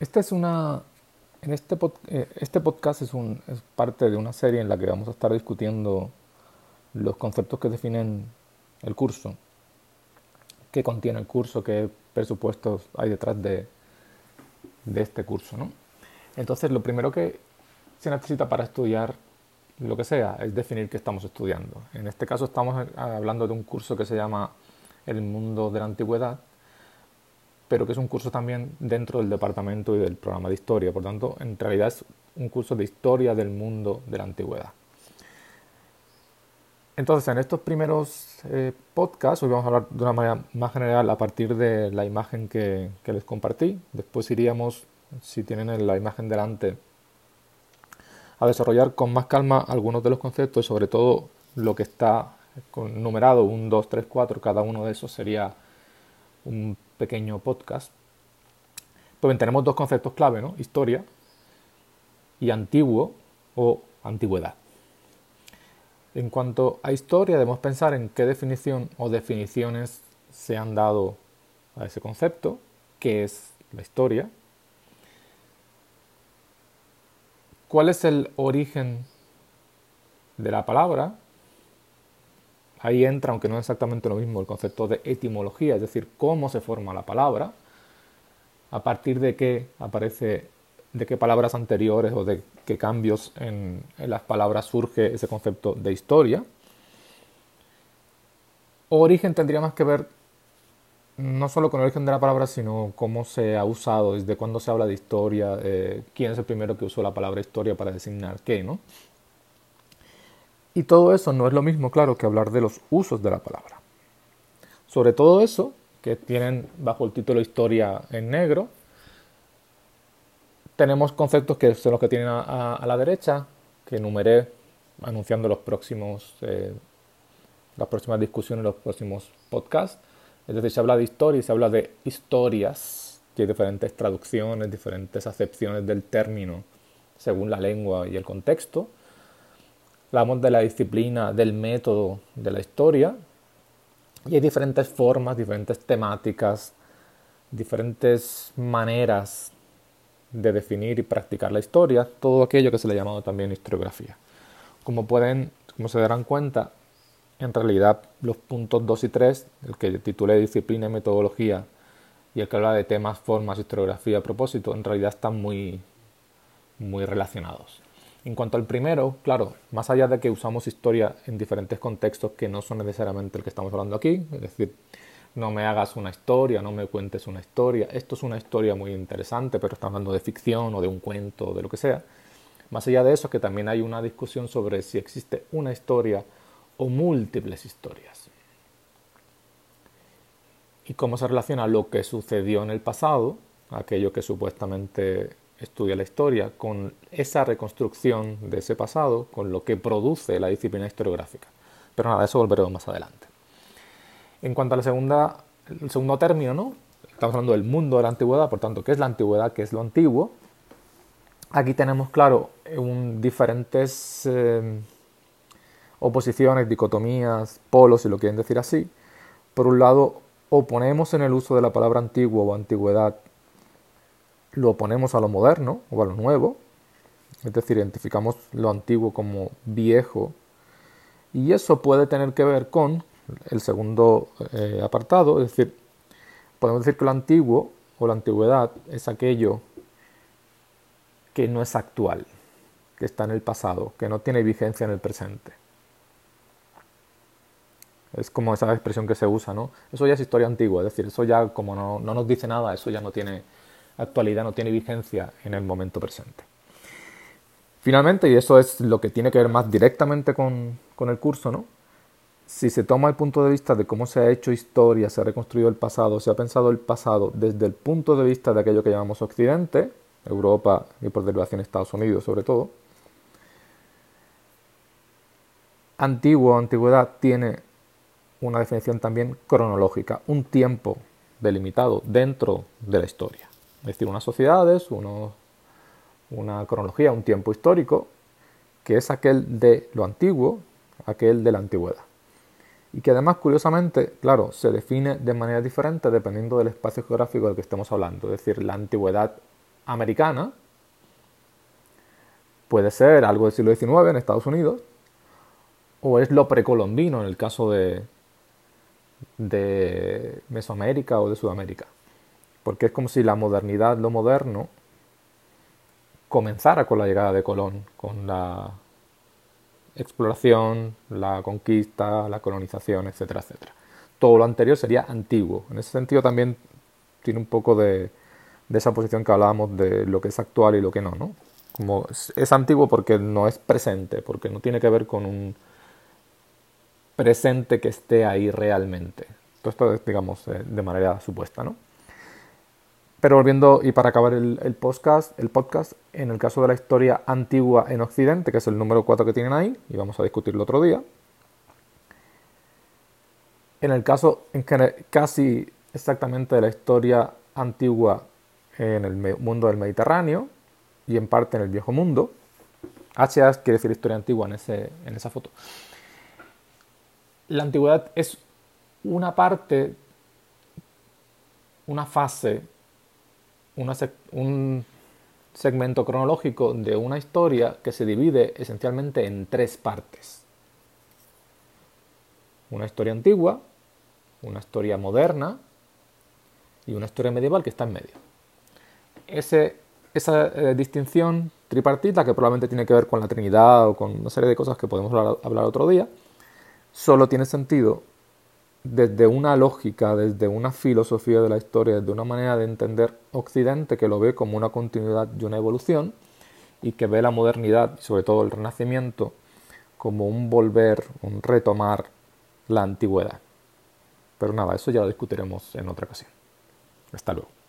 Esta es una. En este, eh, este podcast es, un, es parte de una serie en la que vamos a estar discutiendo los conceptos que definen el curso, qué contiene el curso, qué presupuestos hay detrás de, de este curso. ¿no? Entonces, lo primero que se necesita para estudiar lo que sea es definir qué estamos estudiando. En este caso, estamos hablando de un curso que se llama El mundo de la antigüedad pero que es un curso también dentro del departamento y del programa de historia. Por tanto, en realidad es un curso de historia del mundo de la antigüedad. Entonces, en estos primeros eh, podcasts, hoy vamos a hablar de una manera más general a partir de la imagen que, les compartí. Después iríamos, si tienen la imagen delante, a desarrollar con más calma algunos de los conceptos y sobre todo lo que está numerado, 1, 2, 3, 4, cada uno de esos sería un pequeño podcast. Pues tenemos dos conceptos clave, ¿no? Historia y antiguo o antigüedad. En cuanto a historia, debemos pensar en qué definición o definiciones se han dado a ese concepto, qué es la historia, cuál es el origen de la palabra, Ahí entra, aunque no es exactamente lo mismo, el concepto de etimología, es decir, cómo se forma la palabra, a partir de qué aparece, de qué palabras anteriores o de qué cambios en, las palabras surge ese concepto de historia. Origen tendría más que ver no solo con el origen de la palabra, sino cómo se ha usado, desde cuándo se habla de historia, eh, quién es el primero que usó la palabra historia para designar qué, ¿no? Y todo eso no es lo mismo, claro, que hablar de los usos de la palabra. Sobre todo eso, que tienen bajo el título Historia en negro, tenemos conceptos que son los que tienen a, la derecha, que enumeré anunciando los próximos, eh, las próximas discusiones, los próximos podcasts. Es decir, se habla de historia y se habla de historias, que hay diferentes traducciones, diferentes acepciones del término según la lengua y el contexto. Hablamos de la disciplina, del método de la historia. Y hay diferentes formas, diferentes temáticas, diferentes maneras de definir y practicar la historia, todo aquello que se le ha llamado también historiografía. Como pueden, como se darán cuenta, en realidad los puntos 2 y 3, el que titulé disciplina y metodología y el que habla de temas, formas, historiografía a propósito, en realidad están muy, muy relacionados. En cuanto al primero, claro, más allá de que usamos historia en diferentes contextos que no son necesariamente el que estamos hablando aquí, es decir, no me hagas una historia, no me cuentes una historia, esto es una historia muy interesante, pero estamos hablando de ficción o de un cuento o de lo que sea. Más allá de eso, que también hay una discusión sobre si existe una historia o múltiples historias. Y cómo se relaciona lo que sucedió en el pasado, aquello que supuestamente estudia la historia con esa reconstrucción de ese pasado, con lo que produce la disciplina historiográfica. Pero nada, eso volveremos más adelante. En cuanto a segundo término, ¿no? estamos hablando del mundo de la antigüedad, por tanto, ¿qué es la antigüedad? ¿Qué es lo antiguo? Aquí tenemos, claro, diferentes eh, oposiciones, dicotomías, polos, si lo quieren decir así. Por un lado, oponemos en el uso de la palabra antiguo o antigüedad lo oponemos a lo moderno o a lo nuevo, es decir, identificamos lo antiguo como viejo, y eso puede tener que ver con el segundo eh, apartado, es decir, podemos decir que lo antiguo o la antigüedad es aquello que no es actual, que está en el pasado, que no tiene vigencia en el presente. Es como esa expresión que se usa, ¿no? Eso ya es historia antigua, es decir, eso ya como no, no nos dice nada, eso ya no tiene actualidad no tiene vigencia en el momento presente. Finalmente, y eso es lo que tiene que ver más directamente con, el curso, ¿no? Si se toma el punto de vista de cómo se ha hecho historia, se ha reconstruido el pasado, se ha pensado el pasado desde el punto de vista de aquello que llamamos Occidente, Europa y por derivación Estados Unidos sobre todo, antiguo antigüedad tiene una definición también cronológica, un tiempo delimitado dentro de la historia es decir, unas sociedades, una cronología, un tiempo histórico, que es aquel de lo antiguo, aquel de la antigüedad. Y que además, curiosamente, claro, se define de manera diferente dependiendo del espacio geográfico del que estemos hablando. Es decir, la antigüedad americana, puede ser algo del siglo XIX en Estados Unidos, o es lo precolombino en el caso de, de Mesoamérica o de Sudamérica. Porque es como si la modernidad, lo moderno, comenzara con la llegada de Colón, con la exploración, la conquista, la colonización, etcétera, etcétera. Todo lo anterior sería antiguo. En ese sentido también tiene un poco de, esa posición que hablábamos de lo que es actual y lo que no, ¿no? Como es antiguo porque no es presente, porque no tiene que ver con un presente que esté ahí realmente. Todo esto es, digamos, eh, de manera supuesta, ¿no? Pero volviendo, y para acabar el, podcast, el podcast, en el caso de la historia antigua en Occidente, que es el número 4 que tienen ahí, y vamos a discutirlo otro día, en el caso en que casi exactamente de la historia antigua en el mundo del Mediterráneo y en parte en el viejo mundo, HA quiere decir historia antigua en, ese, en esa foto. La antigüedad es una parte, una fase un segmento cronológico de una historia que se divide esencialmente en tres partes. Una historia antigua, una historia moderna y una historia medieval que está en medio. esa eh, distinción tripartita, que probablemente tiene que ver con la Trinidad o con una serie de cosas que podemos hablar otro día, solo tiene sentido desde una lógica, desde una filosofía de la historia, desde una manera de entender Occidente que lo ve como una continuidad y una evolución y que ve la modernidad sobre todo el renacimiento como un volver, un retomar la antigüedad. Pero nada, eso ya lo discutiremos en otra ocasión. Hasta luego.